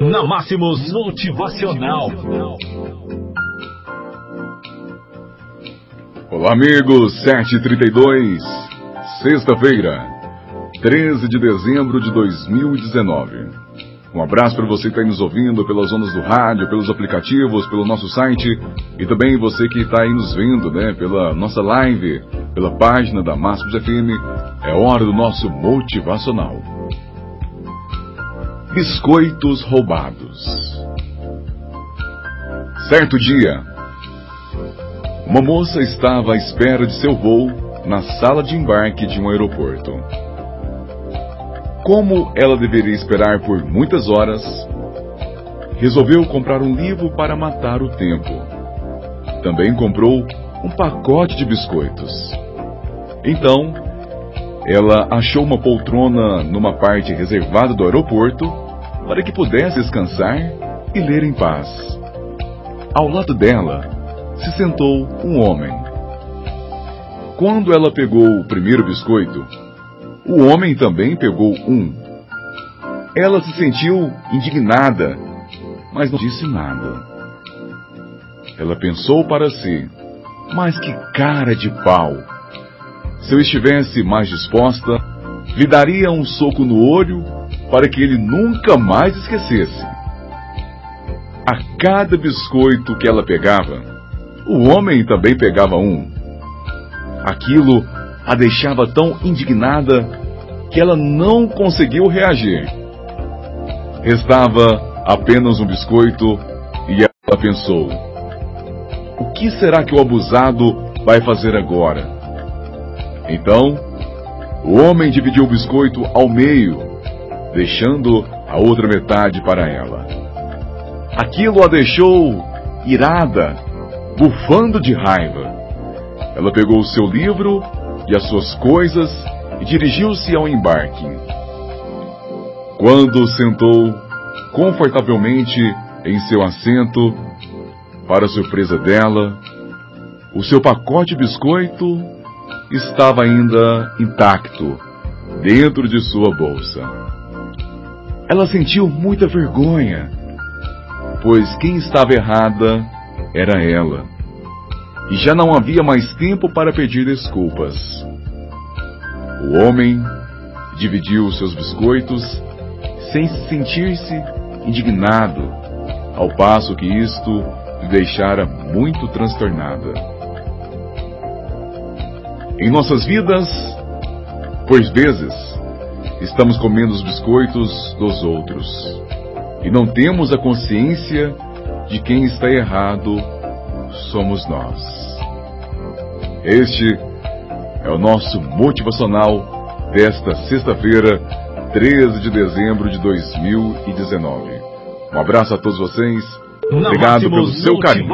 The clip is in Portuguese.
Na Máximos Motivacional. Olá, amigos. 732, sexta-feira, 13 de dezembro de 2019. Um abraço para você que está nos ouvindo pelas ondas do rádio, pelos aplicativos, pelo nosso site e também você que está aí nos vendo, né, pela nossa live, pela página da Máximos FM. É hora do nosso motivacional. Biscoitos roubados. Certo dia, uma moça estava à espera de seu voo na sala de embarque de um aeroporto. Como ela deveria esperar por muitas horas, resolveu comprar um livro para matar o tempo. Também comprou um pacote de biscoitos. Então, ela achou uma poltrona numa parte reservada do aeroporto para que pudesse descansar e ler em paz. Ao lado dela se sentou um homem. Quando ela pegou o primeiro biscoito, o homem também pegou um. Ela se sentiu indignada, mas não disse nada. Ela pensou para si: mas que cara de pau! Se eu estivesse mais disposta, lhe daria um soco no olho para que ele nunca mais esquecesse. A cada biscoito que ela pegava, o homem também pegava um. Aquilo a deixava tão indignada que ela não conseguiu reagir. Restava apenas um biscoito e ela pensou: o que será que o abusado vai fazer agora? Então, o homem dividiu o biscoito ao meio deixando a outra metade para ela. Aquilo a deixou irada, bufando de raiva. Ela pegou o seu livro e as suas coisas e dirigiu-se ao embarque. Quando sentou confortavelmente em seu assento, para surpresa dela, o seu pacote de biscoito estava ainda intacto dentro de sua bolsa. Ela sentiu muita vergonha, pois quem estava errada era ela. E já não havia mais tempo para pedir desculpas. O homem dividiu seus biscoitos sem sentir-se indignado, ao passo que isto lhe deixara muito transtornada. Em nossas vidas, por vezes, estamos comendo os biscoitos dos outros e não temos a consciência de quem está errado somos nós. Este é o nosso motivacional desta sexta-feira, 13 de dezembro de 2019. Um abraço a todos vocês. Obrigado pelo seu carinho.